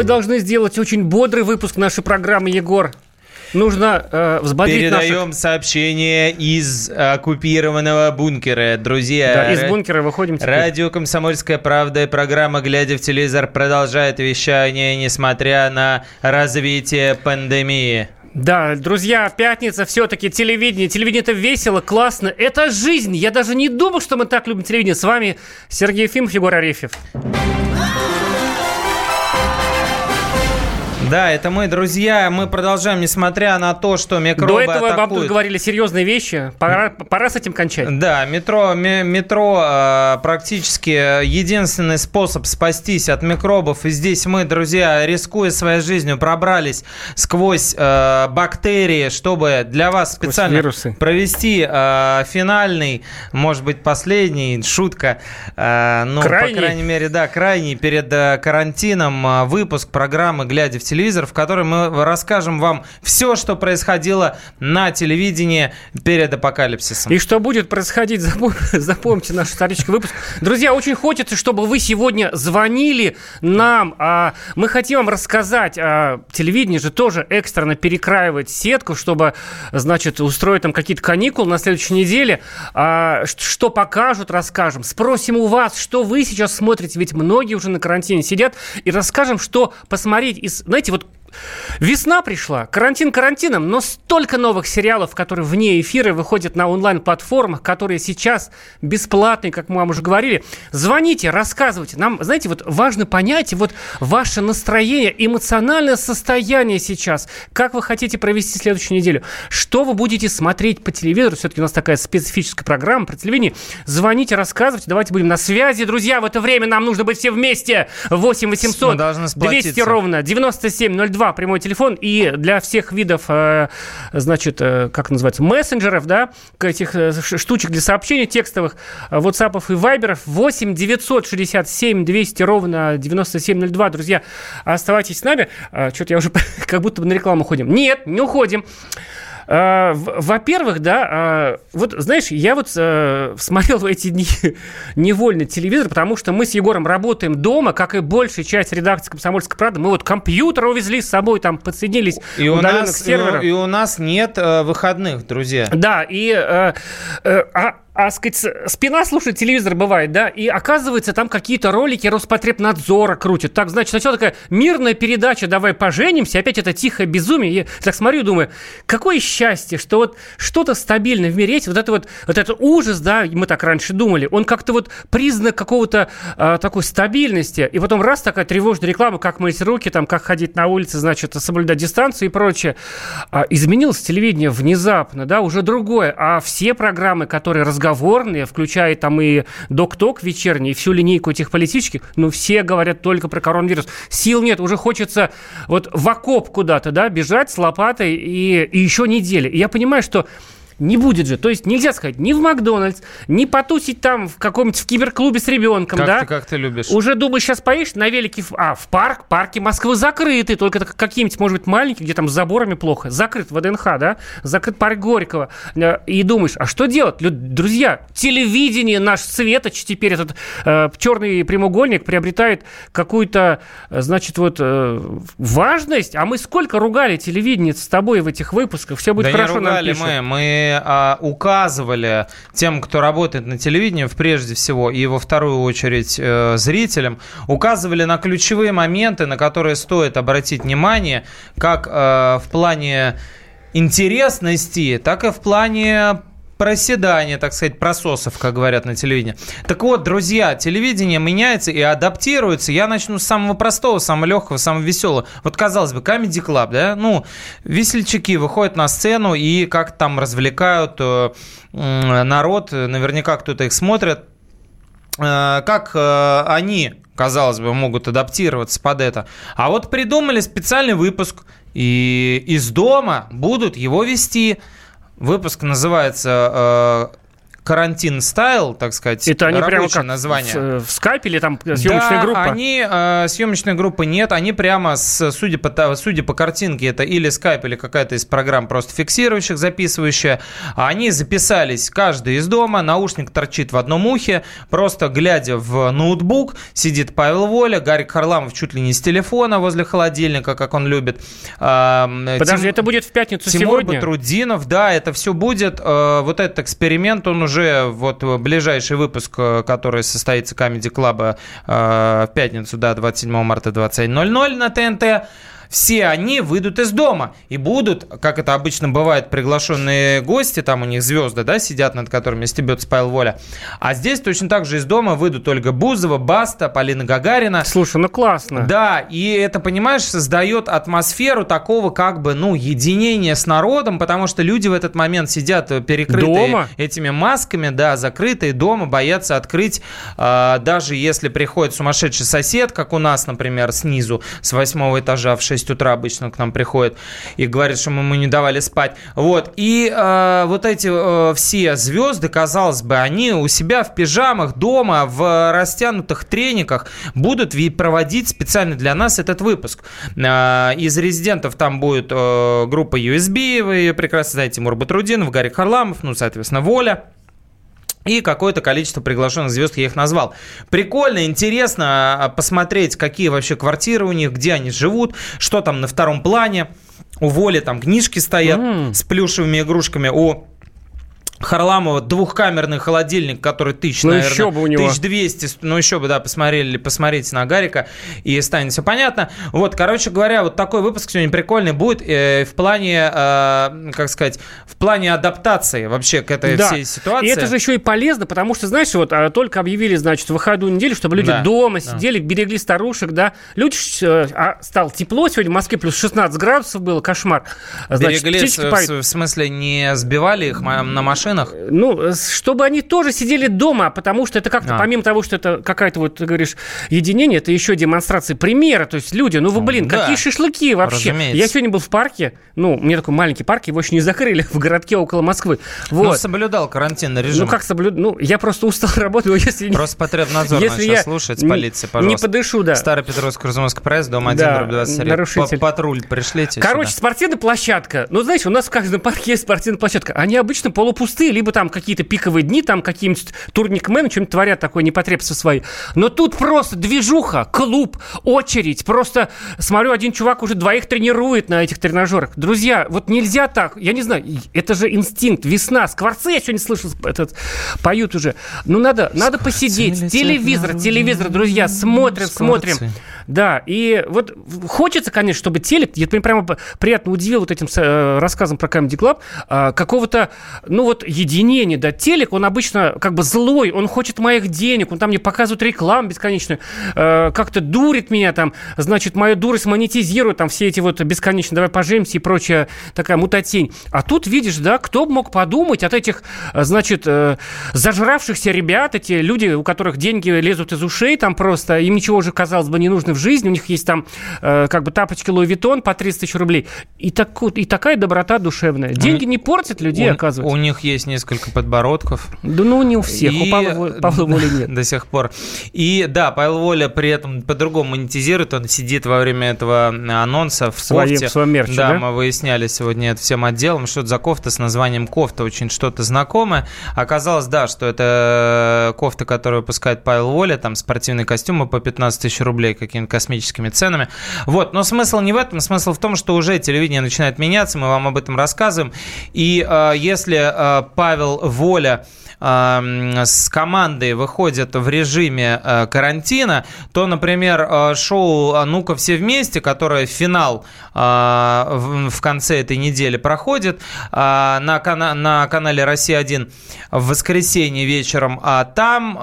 Мы должны сделать очень бодрый выпуск нашей программы, Егор. Нужно э, взбодрить Передаем наших... сообщение из оккупированного бункера, друзья. Да, из Ра- бункера выходим теперь. Радио «Комсомольская правда» и программа «Глядя в телевизор» продолжает вещание, несмотря на развитие пандемии. Да, друзья, пятница, все-таки телевидение. Телевидение это весело, классно. Это жизнь. Я даже не думал, что мы так любим телевидение. С вами Сергей Ефимов, Егор Арефьев. Да, это мы, друзья. Мы продолжаем, несмотря на то, что микробы До этого вам тут атакуют. говорили серьезные вещи. Пора, пора с этим кончать. Да, метро, ме- метро э, практически единственный способ спастись от микробов. И здесь мы, друзья, рискуя своей жизнью, пробрались сквозь э, бактерии, чтобы для вас Сквозь специально вирусы. провести э, финальный, может быть, последний, шутка, э, ну, Крайний. по крайней мере, да, крайний перед карантином выпуск программы «Глядя в телевизор», в котором мы расскажем вам все, что происходило на телевидении перед апокалипсисом. И что будет происходить, запом- запомните наш исторический выпуск. Друзья, очень хочется, чтобы вы сегодня звонили нам. А, Мы хотим вам рассказать, а, телевидение же тоже экстренно перекраивает сетку, чтобы, значит, устроить там какие-то каникулы на следующей неделе. А, Что покажут, расскажем. Спросим у вас, что вы сейчас смотрите, ведь многие уже на карантине сидят, и расскажем, что посмотреть. из, Знаете, вот Весна пришла, карантин карантином, но столько новых сериалов, которые вне эфира выходят на онлайн-платформах, которые сейчас бесплатные, как мы вам уже говорили. Звоните, рассказывайте. Нам, знаете, вот важно понять вот ваше настроение, эмоциональное состояние сейчас. Как вы хотите провести следующую неделю? Что вы будете смотреть по телевизору? Все-таки у нас такая специфическая программа про телевидение. Звоните, рассказывайте. Давайте будем на связи. Друзья, в это время нам нужно быть все вместе. 8 800 Мы должны 200 сплотиться. ровно 9702 прямой телефон. И для всех видов, э, значит, э, как называется, мессенджеров, да, этих э, штучек для сообщений текстовых, WhatsApp и Viber 8 967 200 ровно 9702. Друзья, оставайтесь с нами. Что-то я уже как будто бы на рекламу ходим. Нет, не уходим. А, Во-первых, да, а, вот знаешь, я вот э, смотрел в эти дни невольно телевизор, потому что мы с Егором работаем дома, как и большая часть редакции «Комсомольской правды». Мы вот компьютер увезли с собой, там подсоединились И у, нас, к серверу. и у нас нет э, выходных, друзья. Да, и э, э, а, а, сказать, спина слушает телевизор бывает, да, и оказывается, там какие-то ролики Роспотребнадзора крутят. Так, значит, сначала такая мирная передача «Давай поженимся», опять это тихое безумие. Я так смотрю думаю, какое счастье, что вот что-то стабильное в мире есть, вот это вот, вот этот ужас, да, мы так раньше думали, он как-то вот признак какого-то а, такой стабильности, и потом раз такая тревожная реклама, как мыть руки, там, как ходить на улице, значит, соблюдать дистанцию и прочее. А, изменилось телевидение внезапно, да, уже другое, а все программы, которые разговорные, включая там и док-ток вечерний, и всю линейку этих политических, ну, все говорят только про коронавирус. Сил нет, уже хочется вот в окоп куда-то, да, бежать с лопатой и, и еще недели. И я понимаю, что не будет же. То есть нельзя сказать ни в Макдональдс, ни потусить там в каком-нибудь в киберклубе с ребенком, Как, да? ты, как ты любишь? Уже думаешь, сейчас поедешь на велике, в- а, в парк, парки Москвы закрыты, только какие-нибудь, может быть, маленькие, где там с заборами плохо. Закрыт ВДНХ, да? Закрыт парк Горького. Э, И думаешь, а что делать? Друзья, телевидение, наш светоч теперь, этот э, черный прямоугольник приобретает какую-то, э, значит, вот э, важность. А мы сколько ругали телевидение с тобой в этих выпусках? Все будет да хорошо, не ругали пишут. мы. Мы а, указывали тем, кто работает на телевидении, прежде всего, и во вторую очередь э, зрителям, указывали на ключевые моменты, на которые стоит обратить внимание, как э, в плане интересности, так и в плане проседания, так сказать, прососов, как говорят на телевидении. Так вот, друзья, телевидение меняется и адаптируется. Я начну с самого простого, самого легкого, самого веселого. Вот, казалось бы, Comedy Club, да? Ну, весельчаки выходят на сцену и как там развлекают э, народ. Наверняка кто-то их смотрит. Э, Как э, они, казалось бы, могут адаптироваться под это. А вот придумали специальный выпуск, и из дома будут его вести. Выпуск называется э, карантин стайл, так сказать, Это они прямо как название. В, в скайпе или там съемочная да, группа? они, э, съемочной группы нет, они прямо, с, судя, по, судя по картинке, это или скайп, или какая-то из программ просто фиксирующих, записывающая, они записались каждый из дома, наушник торчит в одном ухе, просто глядя в ноутбук, сидит Павел Воля, Гарик Харламов чуть ли не с телефона возле холодильника, как он любит. Подожди, Тим, это будет в пятницу Тимур сегодня? Батрудинов, да, это все будет. Э, вот этот эксперимент, он уже, вот ближайший выпуск, э, который состоится Comedy Club э, в пятницу, да, 27 марта 21.00 на ТНТ все они выйдут из дома и будут, как это обычно бывает, приглашенные гости, там у них звезды, да, сидят, над которыми стебется Павел Воля. А здесь точно так же из дома выйдут Ольга Бузова, Баста, Полина Гагарина. Слушай, ну классно. Да, и это, понимаешь, создает атмосферу такого как бы, ну, единения с народом, потому что люди в этот момент сидят перекрытые дома? этими масками, да, закрытые дома, боятся открыть, э, даже если приходит сумасшедший сосед, как у нас, например, снизу, с восьмого этажа в 6 6 утра обычно к нам приходит и говорит, что мы ему не давали спать. Вот. И э, вот эти э, все звезды, казалось бы, они у себя в пижамах дома, в растянутых трениках будут проводить специально для нас этот выпуск. Э, из резидентов там будет э, группа USB, вы прекрасно знаете, Тимур Батрудинов, Гарик Харламов, ну, соответственно, Воля и какое-то количество приглашенных звезд я их назвал. Прикольно, интересно а, посмотреть, какие вообще квартиры у них, где они живут, что там на втором плане. У Воли там книжки стоят mm. с плюшевыми игрушками. У Харламова двухкамерный холодильник, который тысяч, ну, наверное, еще бы у него. 1200, ну еще бы, да, посмотрели, посмотрите на Гарика, и станет все понятно. Вот, короче говоря, вот такой выпуск сегодня прикольный будет э, в плане, э, как сказать, в плане адаптации вообще к этой да. всей ситуации. И это же еще и полезно, потому что, знаешь, вот а, только объявили, значит, выходную неделю, чтобы люди да. дома сидели, да. берегли старушек, да. Люди, э, а, стало тепло сегодня в Москве, плюс 16 градусов было, кошмар. Значит, берегли, в, в смысле, не сбивали их на машину? Машинах? Ну, чтобы они тоже сидели дома, потому что это как-то, а. помимо того, что это какая-то, вот ты говоришь, единение, это еще демонстрация примера. То есть люди, ну вы, блин, да. какие шашлыки вообще? Разумеется. Я сегодня был в парке, ну, у меня такой маленький парк, его еще не закрыли в городке около Москвы. Вот. Ну, соблюдал карантинный режим. Ну, как соблюдал? Ну, я просто устал работать, если... Просто потребнадзор если я слушать полиции, пожалуйста. Не подышу, да. Старый Петровский Крузумовский проезд, дом 1, да, 23. Нарушитель. Патруль пришлите Короче, сюда. спортивная площадка. Ну, знаете, у нас в каждом парке есть спортивная площадка. Они обычно полупустые, либо там какие-то пиковые дни, там какие-нибудь турникмены что-нибудь творят такое непотребство свои. Но тут просто движуха, клуб, очередь. Просто смотрю, один чувак уже двоих тренирует на этих тренажерах. Друзья, вот нельзя так. Я не знаю, это же инстинкт, весна. Скворцы я сегодня слышал, этот, поют уже. Ну, надо, надо посидеть. Телевизор, телевизор, друзья, смотрим, смотрим. Да, и вот хочется, конечно, чтобы телек, я прямо приятно удивил вот этим э, рассказом про Comedy Club, а, какого-то, ну вот, единения, да, телек, он обычно как бы злой, он хочет моих денег, он там мне показывает рекламу бесконечную, э, как-то дурит меня там, значит, мою дурость монетизирует, там все эти вот бесконечно, давай поженимся и прочая такая мутатень. А тут, видишь, да, кто мог подумать от этих, э, значит, зажравшихся ребят, эти люди, у которых деньги лезут из ушей, там просто, им ничего уже, казалось бы, не нужно в жизни, у них есть там э, как бы тапочки Louis Vuitton по 30 тысяч рублей. И, так, и такая доброта душевная. Деньги не портят людей, у, оказывается. У них есть несколько подбородков. Да ну не у всех, и... у Павла, Павла Воли нет. До сих пор. И да, Павел Воля при этом по-другому монетизирует, он сидит во время этого анонса в кофте. В своем мерче, да, да, мы выясняли сегодня это всем отделом, что это за кофта с названием кофта, очень что-то знакомое. Оказалось, да, что это кофта, которую выпускает Павел Воля, там спортивные костюмы по 15 тысяч рублей, какие-то космическими ценами. Вот, но смысл не в этом, смысл в том, что уже телевидение начинает меняться, мы вам об этом рассказываем. И э, если э, Павел Воля с командой выходят в режиме э, карантина, то, например, э, шоу «А ну-ка все вместе», которое финал э, в конце этой недели проходит на, кана- на канале «Россия-1» в воскресенье вечером, а там...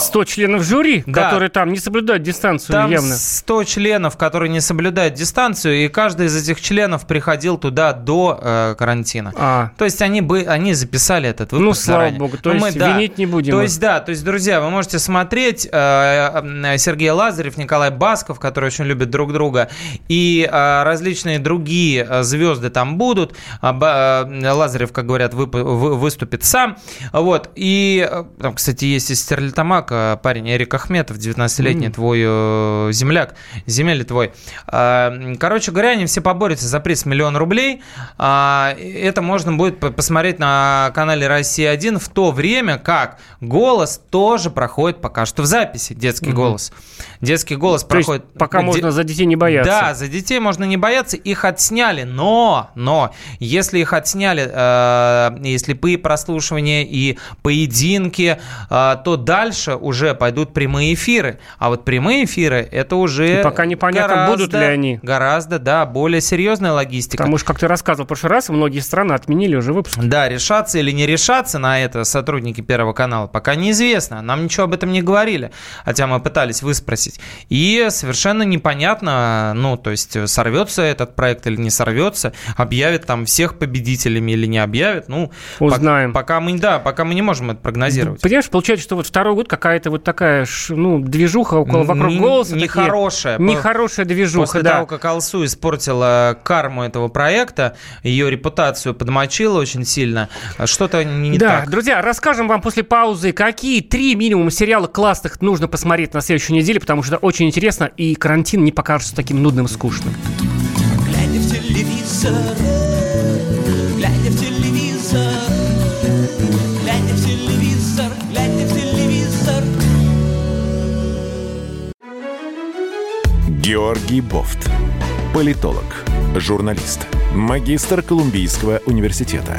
100 членов жюри, да, которые там не соблюдают дистанцию там явно. 100 членов, которые не соблюдают дистанцию, и каждый из этих членов приходил туда до карантина. А. То есть они, бы, они записали этот выпуск Ну, слава заранее. богу. То ну, есть да. винить не будем. То есть, да, то есть, друзья, вы можете смотреть э, Сергей Лазарев, Николай Басков, которые очень любят друг друга, и э, различные другие э, звезды там будут. Э, э, Лазарев, как говорят, вып, вы, выступит сам. Вот. И э, там, кстати, есть из Стерлитамака парень Эрик Ахметов, 19-летний mm. твой э, земляк, земель твой. Э, короче говоря, они все поборются за приз миллион рублей. Э, это можно будет посмотреть на канале «Россия-1» в то время, как «Голос» тоже проходит пока что в записи, детский mm-hmm. голос. Детский голос то проходит... Есть пока можно за детей не бояться. Да, за детей можно не бояться, их отсняли, но, но, если их отсняли, э, если по прослушивания и поединки, э, то дальше уже пойдут прямые эфиры. А вот прямые эфиры, это уже... И пока непонятно, гораздо, будут ли они. Гораздо, да, более серьезная логистика. Потому что, как ты рассказывал в прошлый раз, многие страны отменили уже выпуск. Да, решаться или не решаться на это сотрудники Первого канала, пока неизвестно. Нам ничего об этом не говорили, хотя мы пытались выспросить. И совершенно непонятно, ну, то есть сорвется этот проект или не сорвется, объявят там всех победителями или не объявят, ну, узнаем. Пока, пока мы, да, пока мы не можем это прогнозировать. Понимаешь, получается, что вот второй год какая-то вот такая, ну, движуха около вокруг голоса. Нехорошая. Нехорошая движуха, После да. того, как Алсу испортила карму этого проекта, ее репутацию подмочила очень сильно, что-то не да, так. Да, друзья, расскажем вам после паузы, какие три минимум сериала классных нужно посмотреть на следующей неделе, потому что это очень интересно, и карантин не покажется таким нудным и скучным. Глядя в телевизор, глядя в телевизор, глядя в телевизор, глядя в телевизор. Георгий Бофт. Политолог, журналист, магистр Колумбийского университета,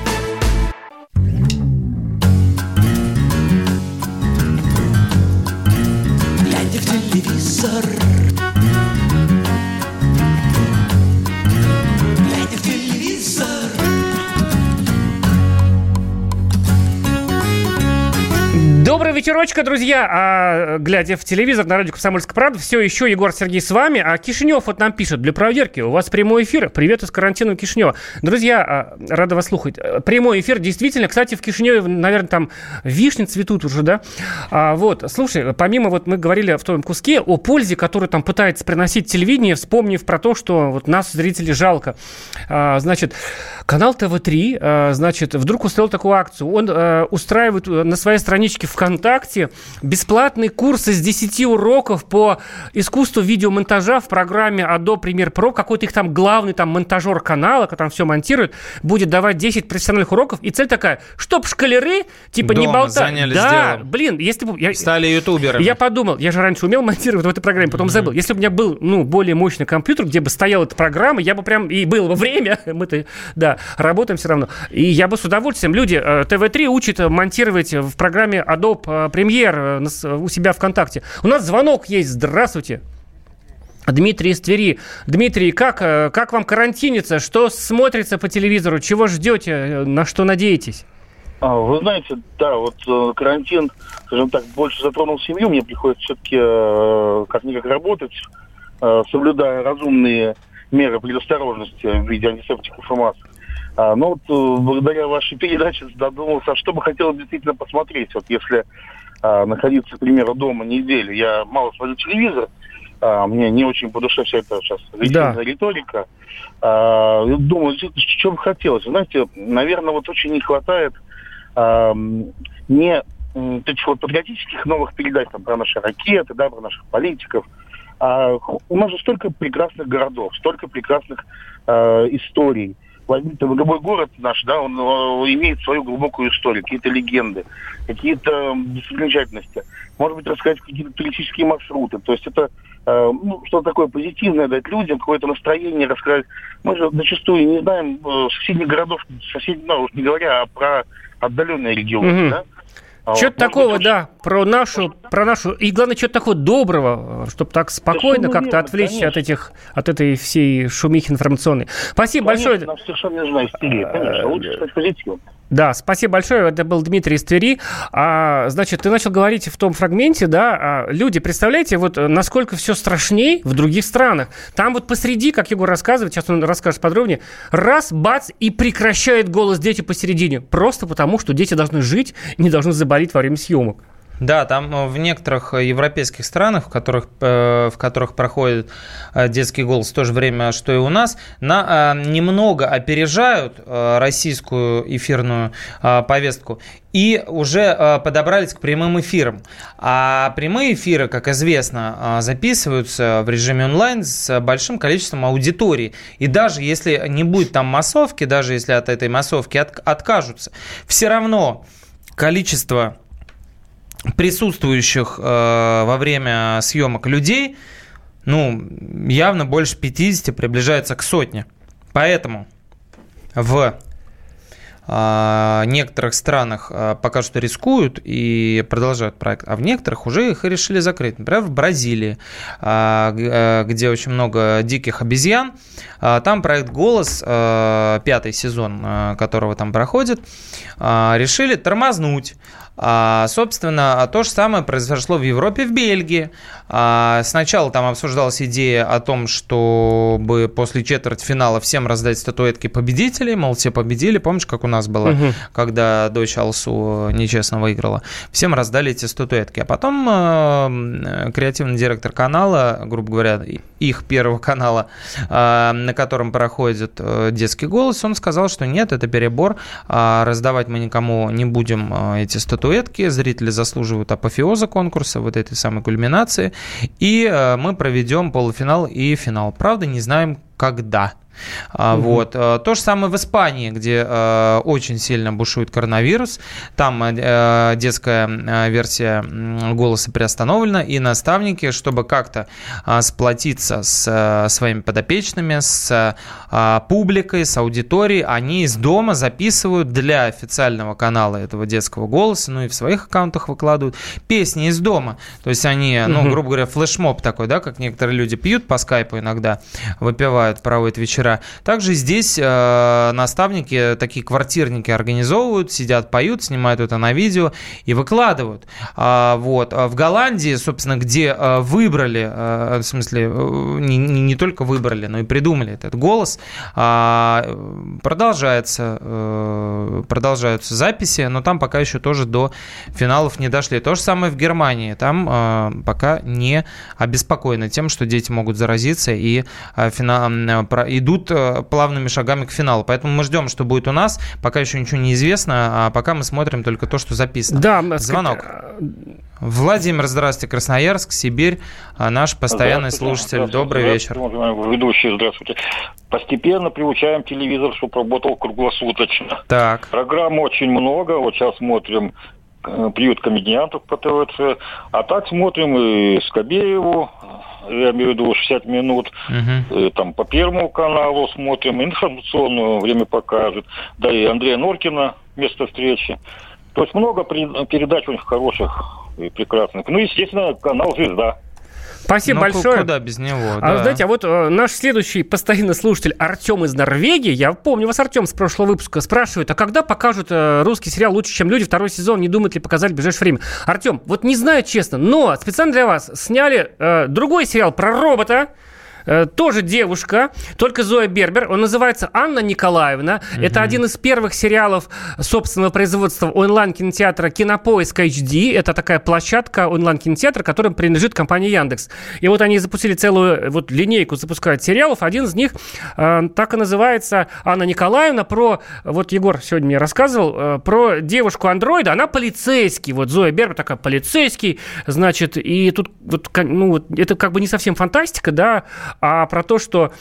Вечерочка, друзья. А, глядя в телевизор на радио «Комсомольская правда», все еще Егор Сергей с вами. А Кишинев вот нам пишет, для проверки, у вас прямой эфир. Привет из карантина Кишинева. Друзья, а, рада вас слухать. Прямой эфир, действительно. Кстати, в Кишиневе, наверное, там вишни цветут уже, да? А, вот, слушай, помимо, вот мы говорили в том куске о пользе, которую там пытается приносить телевидение, вспомнив про то, что вот нас, зрителей, жалко. А, значит, канал ТВ-3, а, значит, вдруг устроил такую акцию. Он а, устраивает на своей страничке ВКонтакте бесплатный курс из 10 уроков по искусству видеомонтажа в программе Adobe Premiere Pro. Какой-то их там главный там монтажер канала, который там все монтирует, будет давать 10 профессиональных уроков. И цель такая, чтоб шкалеры типа Дома не болтали. Да, делом. блин, если бы... Я, Стали ютуберами. Я подумал, я же раньше умел монтировать в этой программе, потом mm-hmm. забыл. Если бы у меня был, ну, более мощный компьютер, где бы стояла эта программа, я бы прям... И было бы время, мы-то, да, работаем все равно. И я бы с удовольствием... Люди, э, ТВ-3 учат монтировать в программе Adobe Adobe Premiere э, у себя ВКонтакте. У нас звонок есть. Здравствуйте. Дмитрий из Твери. Дмитрий, как, э, как вам карантинится? Что смотрится по телевизору? Чего ждете? Э, на что надеетесь? А, вы знаете, да, вот карантин, скажем так, больше затронул семью. Мне приходится все-таки как-никак работать, соблюдая разумные меры предосторожности в виде антисептиков и масок. А, ну вот э, благодаря вашей передаче задумался, а что бы хотел действительно посмотреть. Вот если а, находиться, к примеру, дома неделю, я мало смотрю телевизор, а, мне не очень по душе вся эта сейчас да. риторика. А, думаю, что бы хотелось. Знаете, наверное, вот очень не хватает а, не таких вот патриотических новых передач там, про наши ракеты, да, про наших политиков. А, у нас же столько прекрасных городов, столько прекрасных а, историй возьмите любой город наш, да, он, он имеет свою глубокую историю, какие-то легенды, какие-то достопримечательности. Может быть, рассказать какие-то туристические маршруты. То есть это э, ну, что-то такое позитивное, дать людям какое-то настроение, рассказать. Мы же зачастую не знаем э, соседних городов, соседних, ну, уж не говоря а про отдаленные регионы, mm-hmm. да? А что-то такого, быть, да, про нашу, про нашу, и главное, что-то такого доброго, чтобы так спокойно как-то отвлечься конечно. от этих, от этой всей шумихи информационной. Спасибо конечно, большое. Нам совершенно не нужна истерия, конечно, лучше стать позитивом. Да, спасибо большое. Это был Дмитрий из Твери. А, значит, ты начал говорить в том фрагменте, да, а, люди, представляете, вот насколько все страшнее в других странах. Там вот посреди, как Егор рассказывает, сейчас он расскажет подробнее, раз, бац, и прекращает голос дети посередине. Просто потому, что дети должны жить, не должны заболеть во время съемок. Да, там э, в некоторых э, европейских странах, в которых, э, в которых проходит детский голос в то же время, что и у нас, на, немного опережают российскую эфирную повестку и уже подобрались к прямым эфирам. А прямые эфиры, как известно, записываются в режиме онлайн с большим количеством аудитории. И даже если не будет там массовки, даже если от этой массовки от, откажутся, все равно количество присутствующих э, во время съемок людей, ну, явно больше 50, приближается к сотне. Поэтому в э, некоторых странах э, пока что рискуют и продолжают проект, а в некоторых уже их решили закрыть. Например, в Бразилии, э, э где очень много диких обезьян, э, там проект «Голос», э, пятый сезон которого там проходит, решили тормознуть а, собственно, то же самое произошло в Европе, в Бельгии. А, сначала там обсуждалась идея о том, чтобы после четвертьфинала всем раздать статуэтки победителей, мол, все победили. Помнишь, как у нас было, угу. когда дочь Алсу нечестно выиграла? Всем раздали эти статуэтки. А потом э, креативный директор канала, грубо говоря, их первого канала, э, на котором проходит э, детский голос, он сказал, что нет, это перебор, э, раздавать мы никому не будем э, эти статуэтки, зрители заслуживают апофеоза конкурса, вот этой самой кульминации. И э, мы проведем полуфинал и финал. Правда, не знаем, когда. Угу. Вот. Э, то же самое в Испании, где э, очень сильно бушует коронавирус. Там э, детская версия голоса приостановлена, и наставники, чтобы как-то сплотиться с своими подопечными, с публикой, с аудиторией, они из дома записывают для официального канала этого детского голоса, ну и в своих аккаунтах выкладывают песни из дома. То есть они, ну, грубо говоря, флешмоб такой, да, как некоторые люди пьют по скайпу иногда, выпивают, проводят вечера вечера. Также здесь э, наставники, такие квартирники организовывают, сидят, поют, снимают это на видео и выкладывают. А, вот. А в Голландии, собственно, где э, выбрали, э, в смысле, э, не, не, только выбрали, но и придумали этот голос, э, продолжается, продолжаются записи, но там пока еще тоже до финалов не дошли. То же самое в Германии. Там пока не обеспокоены тем, что дети могут заразиться и финал, э, идут э, плавными шагами к финалу. Поэтому мы ждем, что будет у нас. Пока еще ничего не известно, а пока мы смотрим только то, что записано. Да, Звонок. Э, Владимир, здравствуйте, Красноярск, Сибирь, а наш постоянный слушатель. Добрый вечер. Ведущий, здравствуйте. Постепенно приучаем телевизор, чтобы работал круглосуточно. Так. Программ очень много. Вот сейчас смотрим э, приют комедиантов по ТВЦ. А так смотрим и Скобееву, я имею в виду 60 минут, угу. там по Первому каналу смотрим, информационное время покажет, да и Андрея Норкина место встречи. То есть много передач очень хороших и прекрасных. Ну, естественно, канал «Звезда». Спасибо ну, большое. Куда без него, а, да. Знаете, а вот э, наш следующий постоянный слушатель Артем из Норвегии, я помню вас, Артем, с прошлого выпуска, спрашивает, а когда покажут э, русский сериал «Лучше, чем люди» второй сезон, не думают ли показать в ближайшее время? Артем, вот не знаю честно, но специально для вас сняли э, другой сериал про робота, тоже девушка, только Зоя Бербер. Он называется Анна Николаевна. Угу. Это один из первых сериалов собственного производства онлайн-кинотеатра Кинопоиск HD. Это такая площадка онлайн-кинотеатра, которая принадлежит компании Яндекс. И вот они запустили целую вот линейку, запускают сериалов. Один из них э, так и называется Анна Николаевна. Про, вот Егор сегодня мне рассказывал, э, про девушку-андроида. Она полицейский. Вот Зоя Бербер такая полицейский. Значит, и тут вот, ну, вот это как бы не совсем фантастика, да, а про то, что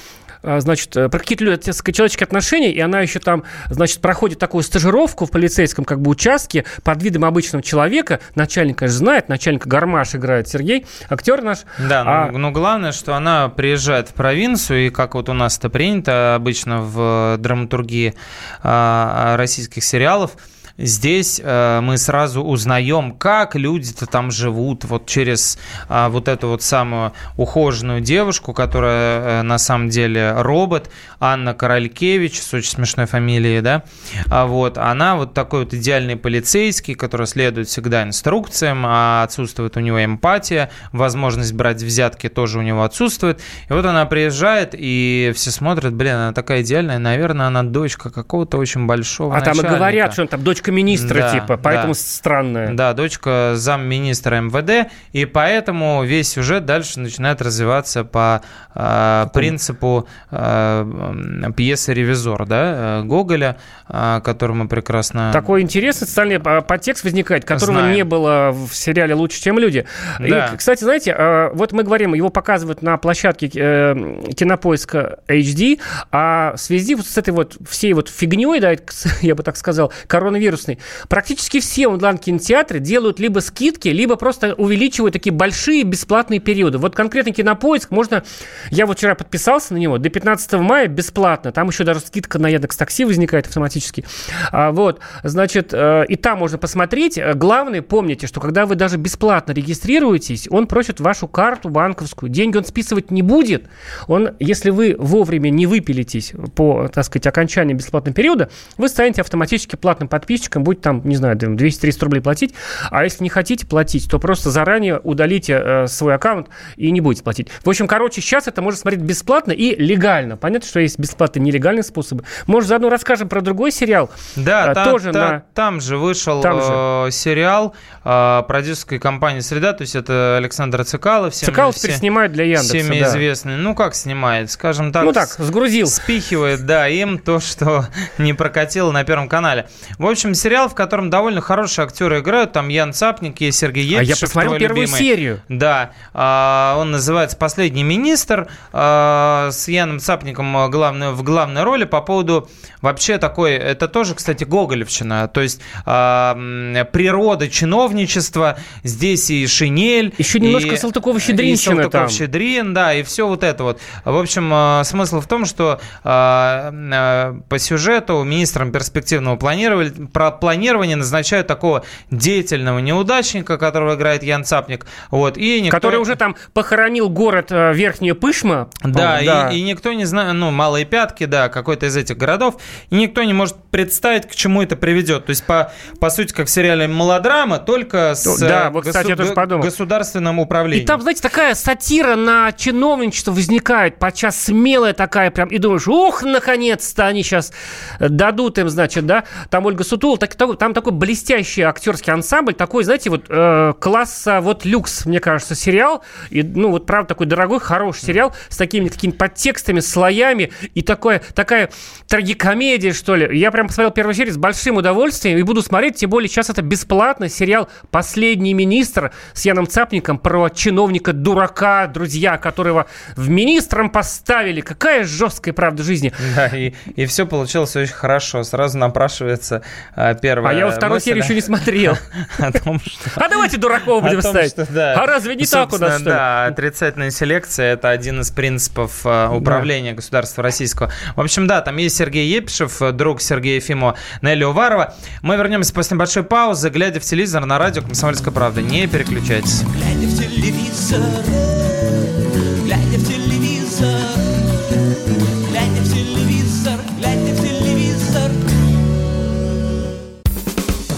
а, значит, э, про какие-то человеческие отношения, и она еще там, значит, проходит такую стажировку в полицейском как бы участке под видом обычного человека. Начальник, конечно, знает, начальник Гармаш играет Сергей, актер наш. Да, а... но, но главное, что она приезжает в провинцию, и как вот у нас это принято обычно в драматургии а, российских сериалов, здесь э, мы сразу узнаем, как люди-то там живут, вот через э, вот эту вот самую ухоженную девушку, которая э, на самом деле робот, Анна Королькевич, с очень смешной фамилией, да, а вот, она вот такой вот идеальный полицейский, который следует всегда инструкциям, а отсутствует у него эмпатия, возможность брать взятки тоже у него отсутствует. И вот она приезжает, и все смотрят, блин, она такая идеальная, наверное, она дочка какого-то очень большого А там и говорят, что он там дочка министра, да, типа, поэтому да. странная. Да, дочка замминистра МВД, и поэтому весь сюжет дальше начинает развиваться по э, принципу э, пьесы «Ревизор», да, Гоголя, э, который мы прекрасно... Такой интересный социальный подтекст возникает, которого Знаем. не было в сериале «Лучше, чем люди». Да. И, кстати, знаете, э, вот мы говорим, его показывают на площадке э, кинопоиска HD, а в связи вот с этой вот всей вот фигней, да, я бы так сказал, коронавирусной, практически все онлайн-кинотеатры делают либо скидки, либо просто увеличивают такие большие бесплатные периоды. Вот конкретно кинопоиск можно... Я вот вчера подписался на него, до 15 мая бесплатно. Там еще даже скидка на Яндекс Такси возникает автоматически. А, вот, значит, э, и там можно посмотреть. Главное, помните, что когда вы даже бесплатно регистрируетесь, он просит вашу карту банковскую. Деньги он списывать не будет. Он, если вы вовремя не выпилитесь по, так сказать, окончании бесплатного периода, вы станете автоматически платным подписчиком, будет там, не знаю, 200-300 рублей платить. А если не хотите платить, то просто заранее удалите э, свой аккаунт и не будете платить. В общем, короче, сейчас это можно смотреть бесплатно и легально. Понятно, что есть бесплатные нелегальные способы. Может, заодно расскажем про другой сериал? Да, э, та, тоже та, на... там же вышел там же. Э, сериал э, продюсерской компании «Среда», то есть это Александр Цикалов. Всем, Цикалов теперь снимает для Яндекса, Всеми да. известный. Ну, как снимает? Скажем так. Ну так, сгрузил. Спихивает, да, им то, что не прокатило на Первом канале. В общем, сериал, в котором довольно хорошие актеры играют. Там Ян Цапник, есть Сергей Епишев. А я посмотрел первую любимый. серию. Да. А, он называется «Последний министр». А, с Яном Цапником главную, в главной роли по поводу вообще такой... Это тоже, кстати, Гоголевщина. То есть а, природа чиновничества. Здесь и шинель. Еще немножко Салтыкова-Щедринщина там. Салтыков-Щедрин, да, и все вот это вот. В общем, смысл в том, что по сюжету министром перспективного планирования назначают такого деятельного неудачника, которого играет Ян Цапник. Вот, и никто... Который уже там похоронил город э, Верхняя Пышма. Да, да. И, и никто не знает, ну, Малые Пятки, да, какой-то из этих городов, и никто не может представить, к чему это приведет. То есть, по, по сути, как в сериале «Мелодрама», только с да, вот, кстати, госу- я тоже государственным управлением. И там, знаете, такая сатира на чиновничество возникает, подчас смелая такая прям, и думаешь, ух, наконец-то они сейчас дадут им, значит, да, там Ольга Сутул, так, там такой блестящий актерский ансамбль, такой, знаете, вот э, класса вот люкс, мне кажется, сериал, и, ну, вот, правда, такой дорогой, хороший сериал с такими какими-то подтекстами, слоями, и такое, такая трагикомедия, что ли. Я прям посмотрел первую серию с большим удовольствием и буду смотреть, тем более сейчас это бесплатно, сериал «Последний министр» с Яном Цапником про чиновника-дурака, друзья, которого в министром поставили. Какая жесткая правда жизни. Да, и, и все получилось очень хорошо. Сразу напрашивается первая А я во второй серии еще не смотрел. О том, что... А давайте дураков будем ставить. А разве не так у нас, что Да, отрицательная селекция – это один из принципов а, управления государства российского. В общем, да, там есть Сергей Епишев, друг Сергея Ефимова, Нелли Уварова. Мы вернемся после небольшой паузы, глядя в телевизор на радио «Комсомольская правда». Не переключайтесь. Глядя в телевизор,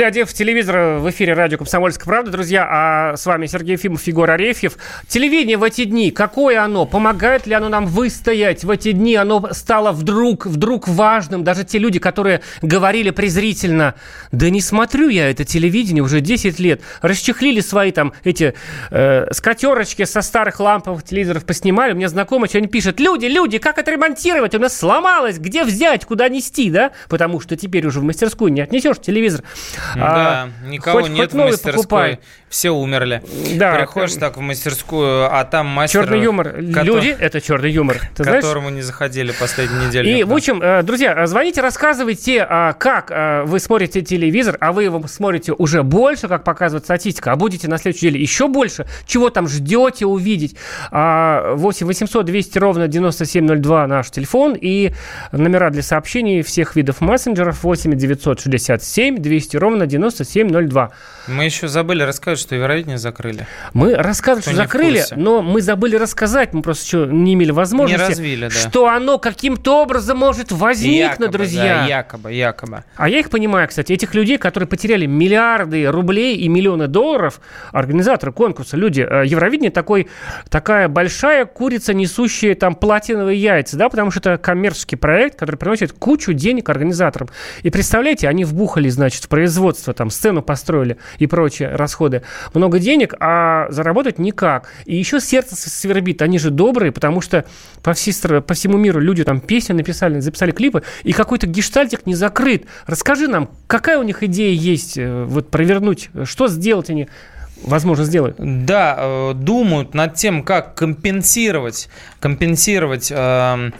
Глядя в телевизор в эфире радио «Комсомольская правда», друзья, а с вами Сергей Ефимов, Егор Арефьев. Телевидение в эти дни, какое оно? Помогает ли оно нам выстоять в эти дни? Оно стало вдруг, вдруг важным. Даже те люди, которые говорили презрительно, да не смотрю я это телевидение уже 10 лет, расчехлили свои там эти э, скатерочки со старых ламповых телевизоров, поснимали. У меня знакомый сегодня пишет, люди, люди, как это ремонтировать? У нас сломалось, где взять, куда нести, да? Потому что теперь уже в мастерскую не отнесешь телевизор. Да, а, никого хоть, нет хоть в мастерской. Покупай. Все умерли. Да. Приходишь так в мастерскую, а там мастер... Черный юмор. Который, Люди — это черный юмор. Ты которому знаешь? не заходили последнюю неделю. И, в общем, э, друзья, звоните, рассказывайте, а, как э, вы смотрите телевизор, а вы его смотрите уже больше, как показывает статистика, а будете на следующей неделе еще больше. Чего там ждете увидеть? 8 800 200 ровно 9702 наш телефон и номера для сообщений всех видов мессенджеров 8 967 200 ровно 9702. Мы еще забыли рассказать, что Евровидение закрыли. Мы рассказывали, что закрыли, но мы забыли рассказать, мы просто еще не имели возможности, не развили, да. что оно каким-то образом может возникнуть, якобы, друзья. Да, якобы, якобы. А я их понимаю, кстати, этих людей, которые потеряли миллиарды рублей и миллионы долларов, организаторы конкурса, люди, э, Евровидение такой, такая большая курица, несущая там платиновые яйца, да, потому что это коммерческий проект, который приносит кучу денег организаторам. И представляете, они вбухали, значит, в производство, там, сцену построили и прочие расходы. Много денег, а заработать никак. И еще сердце свербит. Они же добрые, потому что по, всей, по всему миру люди там песни написали, записали клипы, и какой-то гештальтик не закрыт. Расскажи нам, какая у них идея есть э, вот провернуть, что сделать они возможно, сделают. Да, э, думают над тем, как компенсировать, компенсировать э,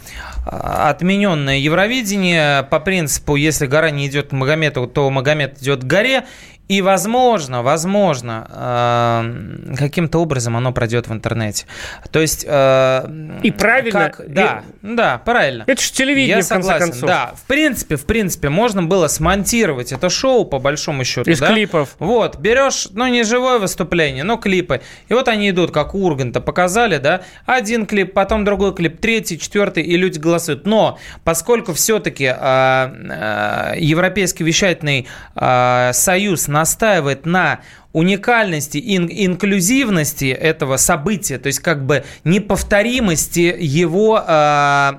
отмененное Евровидение по принципу, если гора не идет к Магомету, то Магомед идет к горе. И, возможно, возможно, э, каким-то образом оно пройдет в интернете. То есть... Э, и правильно. Как, да, и... да, правильно. Это же телевидение, Я в конце согласен, концов. Да, в принципе, в принципе, можно было смонтировать это шоу, по большому счету. Из да? клипов. Вот, берешь, ну, не живое выступление, но клипы. И вот они идут, как у Урганта показали, да, один клип, потом другой клип, третий, четвертый, и люди голосуют. Но поскольку все-таки э, э, Европейский вещательный э, союз на настаивает на уникальности и инклюзивности этого события, то есть как бы неповторимости его э,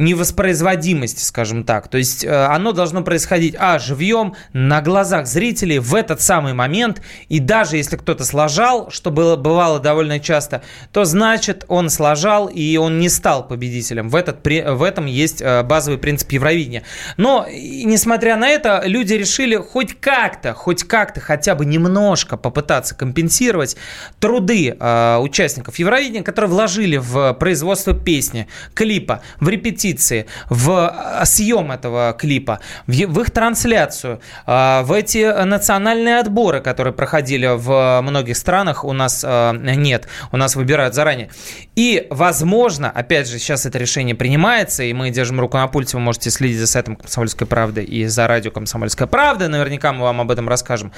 невоспроизводимости, скажем так. То есть э, оно должно происходить, а, живьем, на глазах зрителей в этот самый момент. И даже если кто-то сложал, что было, бывало довольно часто, то значит он сложал и он не стал победителем. В, этот, в этом есть э, базовый принцип Евровидения. Но, несмотря на это, люди решили хоть как-то, хоть как-то хотя бы немножко попытаться компенсировать труды э, участников Евровидения, которые вложили в производство песни, клипа, в репетиции, инвестиции в а, съем этого клипа, в их трансляцию, а, в эти национальные отборы, которые проходили в многих странах, у нас а, нет, у нас выбирают заранее. И, возможно, опять же, сейчас это решение принимается, и мы держим руку на пульте, вы можете следить за сайтом «Комсомольской правды» и за радио «Комсомольская правда», наверняка мы вам об этом расскажем.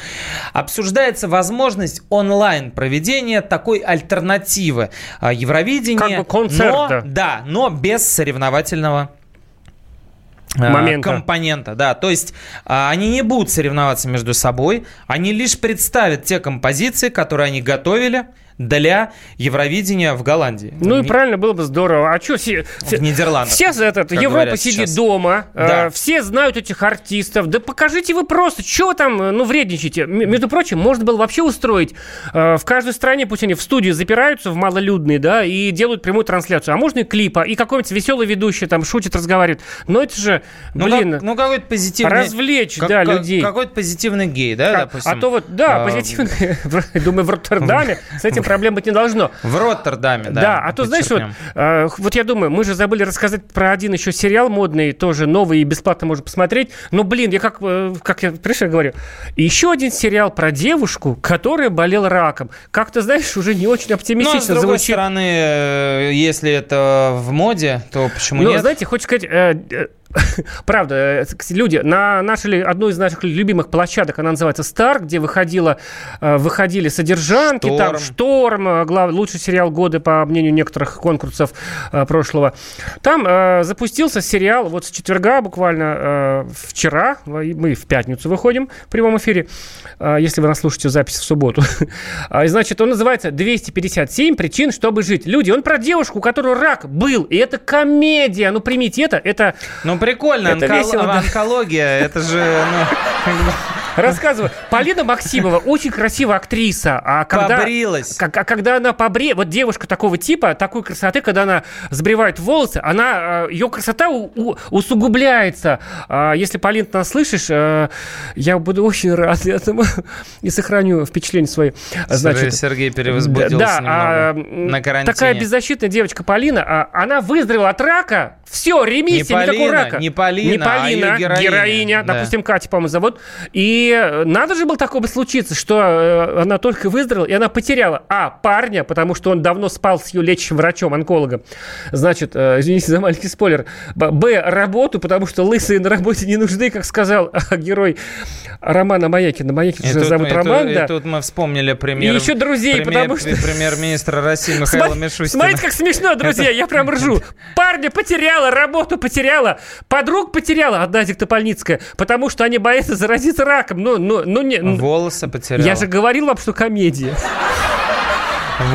Обсуждается возможность онлайн проведения такой альтернативы Евровидения. Как бы концерта. Но, да, но без соревновательного дополнительного э, Момента. компонента, да, то есть а, они не будут соревноваться между собой, они лишь представят те композиции, которые они готовили, для Евровидения в Голландии. Ну и правильно было бы здорово. А что все... В Нидерландах. Все этот, Европа сидит сейчас. дома, э, да. э, все знают этих артистов. Да покажите вы просто, что вы там, э, ну, вредничаете. М- между прочим, можно было вообще устроить э, в каждой стране, пусть они в студии запираются в малолюдные, да, и делают прямую трансляцию. А можно и клипа, и какой-нибудь веселый ведущий там шутит, разговаривает. Но это же, блин... Ну, как, ну какой-то позитивный... Развлечь, как, да, как, людей. Какой-то позитивный гей, да, а, допустим? А то вот, да, а, позитивный, думаю, в Роттердаме с этим проблем быть не должно. В Роттердаме, да. Да, а то, знаешь, вот, э, вот я думаю, мы же забыли рассказать про один еще сериал модный, тоже новый и бесплатно можно посмотреть. Но, блин, я как, э, как я пришел говорю, еще один сериал про девушку, которая болела раком. Как-то, знаешь, уже не очень оптимистично Но, с другой звучит. стороны, э, если это в моде, то почему ну, нет? знаете, хочешь сказать, э правда, э, люди, на нашей, одной из наших любимых площадок, она называется «Стар», где выходила, э, выходили «Содержанки», «Шторм». там «Шторм», э, глав, лучший сериал года, по мнению некоторых конкурсов прошлого. Там э, запустился сериал вот с четверга, буквально э, вчера, мы в пятницу выходим в прямом эфире, э, если вы нас слушаете запись в субботу. А, и, Значит, он называется «257 причин, чтобы жить». Люди, он про девушку, у которой рак был, и это комедия, ну примите это, это... Ну, прикольно, Это онкол- весело, да. онкология, это же... ну, Рассказываю. Полина Максимова очень красивая актриса. А когда, Побрилась. как- а когда она побре... Вот девушка такого типа, такой красоты, когда она сбривает волосы, она, э, ее красота у- у- усугубляется. А Если, Полин, ты нас слышишь, э, я буду очень рад этому и сохраню впечатление свои. Значит, Сергей перевозбудился да, а, на карантине. Такая беззащитная девочка Полина, а, она выздоровела от рака. Все, ремиссия, Не никакого Полина, рака. не Полина, не а Полина, её героиня. героиня, Да. допустим, Катя, по-моему, зовут. И э, надо же было такое бы случиться, что э, она только выздоровела, и она потеряла, а, парня, потому что он давно спал с ее лечащим врачом, онкологом. Значит, э, извините за маленький спойлер. Б, работу, потому что лысые на работе не нужны, как сказал э, герой Романа Маякина. Маякин И же зовут и Роман, тут- да. и тут мы вспомнили премьер... И еще друзей, премьер- потому что- Премьер-министра России Михаила Мишустина. Смотрите, как смешно, друзья, я прям ржу. Парня потеряла, работу потеряла, подруг потеряла, одна Диктопольницкая, потому что они боятся заразиться раком. Ну, ну, ну, не, ну, Волосы потерял. я же говорил вам, что комедия.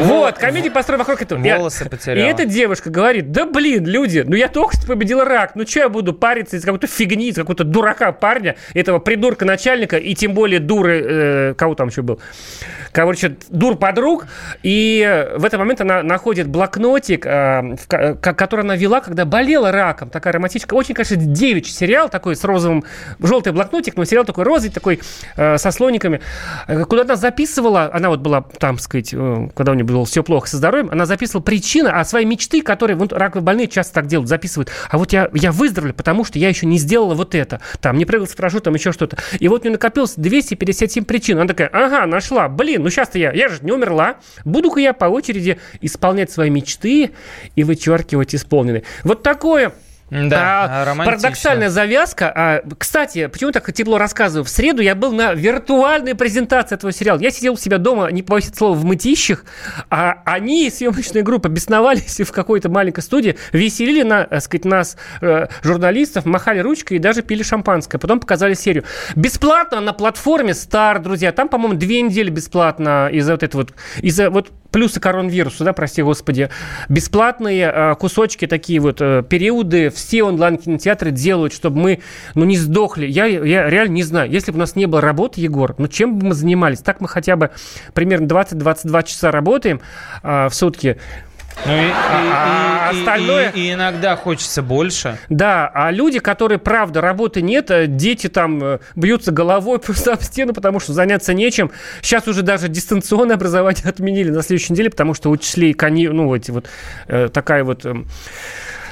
Вот, комедия построена вокруг этого. Я- Волосы И потеряла. эта девушка говорит, да блин, люди, ну я только что победила рак, ну что я буду париться из какой-то фигни, из какого-то дурака парня, этого придурка начальника, и тем более дуры, э, кого там еще был, короче, дур подруг, и э, в этот момент она находит блокнотик, э, в ко- который она вела, когда болела раком, такая романтическая, очень, конечно, девичий сериал такой с розовым, желтый блокнотик, но сериал такой розовый, такой э, со слониками, Э, куда она записывала, она вот была там, сказать, э, когда у нее было все плохо со здоровьем, она записывала причины, а свои мечты, которые вот раковые больные часто так делают, записывают. А вот я, я выздоровлю, потому что я еще не сделала вот это. Там, не прыгал с парашютом, еще что-то. И вот у нее накопилось 257 причин. Она такая, ага, нашла. Блин, ну сейчас-то я, я же не умерла. Буду-ка я по очереди исполнять свои мечты и вычеркивать исполненные. Вот такое Да, а, романтично. парадоксальная завязка. А, кстати, почему так тепло рассказываю? В среду я был на виртуальной презентации этого сериала. Я сидел у себя дома, не этого слова, в мытищах, а они, съемочная группа, бесновались в какой-то маленькой студии, веселили на, так сказать, нас, э, журналистов, махали ручкой и даже пили шампанское. Потом показали серию. Бесплатно на платформе Star, друзья. Там, по-моему, две недели бесплатно из-за вот этого вот, из-за вот плюсы коронавируса, да, прости господи, бесплатные э, кусочки такие вот, э, периоды, все онлайн-кинотеатры делают, чтобы мы, ну, не сдохли. Я, я реально не знаю, если бы у нас не было работы, Егор, ну, чем бы мы занимались? Так мы хотя бы примерно 20-22 часа работаем э, в сутки. Ну и, и- А и- и- остальное- и- и иногда хочется больше. Да, а люди, которые, правда, работы нет, э, дети там э, бьются головой просто об стену, потому что заняться нечем. Сейчас уже даже дистанционное образование отменили на следующей неделе, потому что кони, ну, эти вот э, такая вот эм,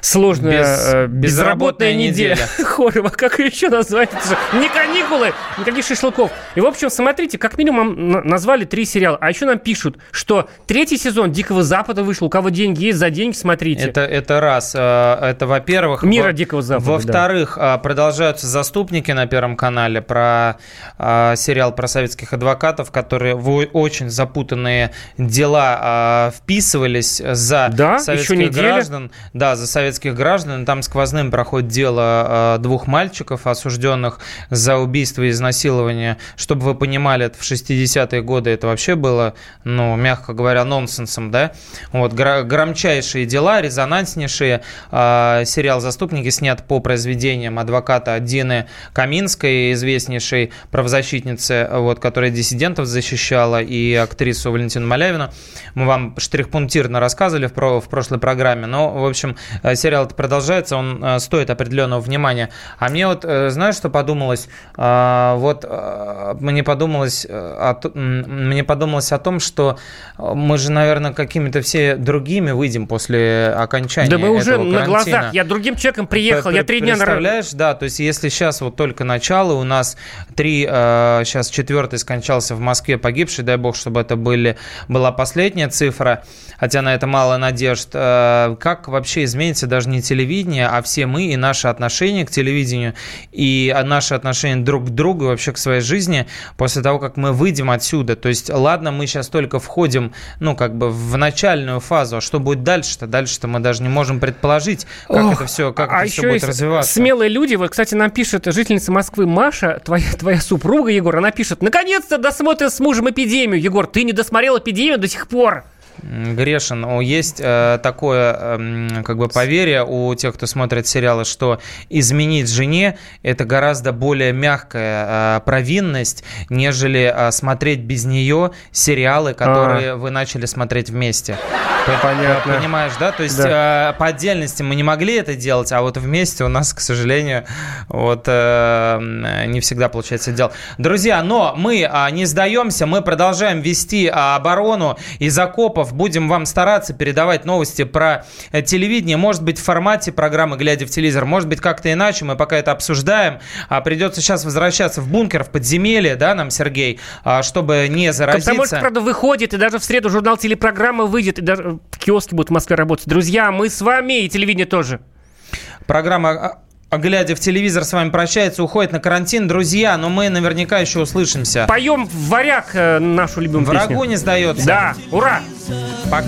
сложная Без- э, безработная безработная неделя. неделя. Хорова, как ее еще назвать? Не каникулы, никаких шашлыков. И, в общем, смотрите, как минимум назвали три сериала. А еще нам пишут, что третий сезон Дикого Запада вышел. У кого деньги есть, за деньги смотрите. Это, это раз. э, Это, во-первых... Мира во- Дикого Запада, Во-вторых, э, продолжаются «Заступники» на Первом канале про сериал про советских адвокатов, которые в очень запутанные дела вписывались за Да, советских еще неделя. граждан. Да, за советских граждан. Там сквозным проходит дело э, двух мальчиков, осужденных за убийство и изнасилование. Чтобы вы понимали, это в 60-е годы это вообще было, ну, мягко говоря, нонсенсом, да? Вот, громчайшие дела, резонанснейшие. А, сериал «Заступники» снят по произведениям адвоката Дины Каминской, известнейшей правозащитницы, вот, которая диссидентов защищала, и актрису Валентину Малявину. Мы вам штрих-пунктирно рассказывали в, про- в прошлой программе, но, в общем, э, сериал продолжается, он э, стоит определенного внимания. А мне вот, э, знаешь, что подумалось? А, Вот э, мне подумалось, о мне подумалось о том, что мы же, наверное, какими-то все другими выйдем после окончания Да мы уже этого на карантина. глазах. Я другим человеком приехал, я три дня Представляешь, да, то есть если сейчас вот только начало, у нас три, э, сейчас четвертый скончался в Москве погибший, дай бог, чтобы это были, была последняя цифра, хотя на это мало надежд. Э, как вообще изменится даже не телевидение, а все мы и наши отношения к телевидению, и наши отношения друг к другу и вообще к своей жизни после того, как мы выйдем отсюда. То есть, ладно, мы сейчас только входим, ну, как бы в начальную фазу, а что будет дальше-то? Дальше-то мы даже не можем предположить, как Ох, это все, как а это все будет развиваться. Смелые люди, вот, кстати, нам пишет жительница Москвы Маша, твоя, твоя супруга, Егор, она пишет, наконец-то досмотрим с мужем эпидемию. Егор, ты не досмотрел эпидемию до сих пор. Грешин. Есть э, такое э, как бы поверье у тех, кто смотрит сериалы, что изменить жене это гораздо более мягкая э, провинность, нежели э, смотреть без нее сериалы, которые а. вы начали смотреть вместе. Понятно. Понимаешь, да? То есть да. По отдельности мы не могли это делать, а вот вместе у нас, к сожалению, вот не всегда получается делать. Друзья, но мы э, не сдаемся, мы продолжаем вести э, оборону из окопов Будем вам стараться передавать новости про э, телевидение. Может быть, в формате программы «Глядя в телевизор», может быть, как-то иначе. Мы пока это обсуждаем. А придется сейчас возвращаться в бункер, в подземелье, да, нам, Сергей, а, чтобы не заразиться. Комсомольск, правда, выходит, и даже в среду журнал телепрограмма выйдет, и даже киоски будут в Москве работать. Друзья, мы с вами, и телевидение тоже. Программа а, глядя в телевизор, с вами прощается, уходит на карантин. Друзья, но мы наверняка еще услышимся. Поем в варяг э, нашу любимую Врагу песню. не сдается. Да, ура! Пока.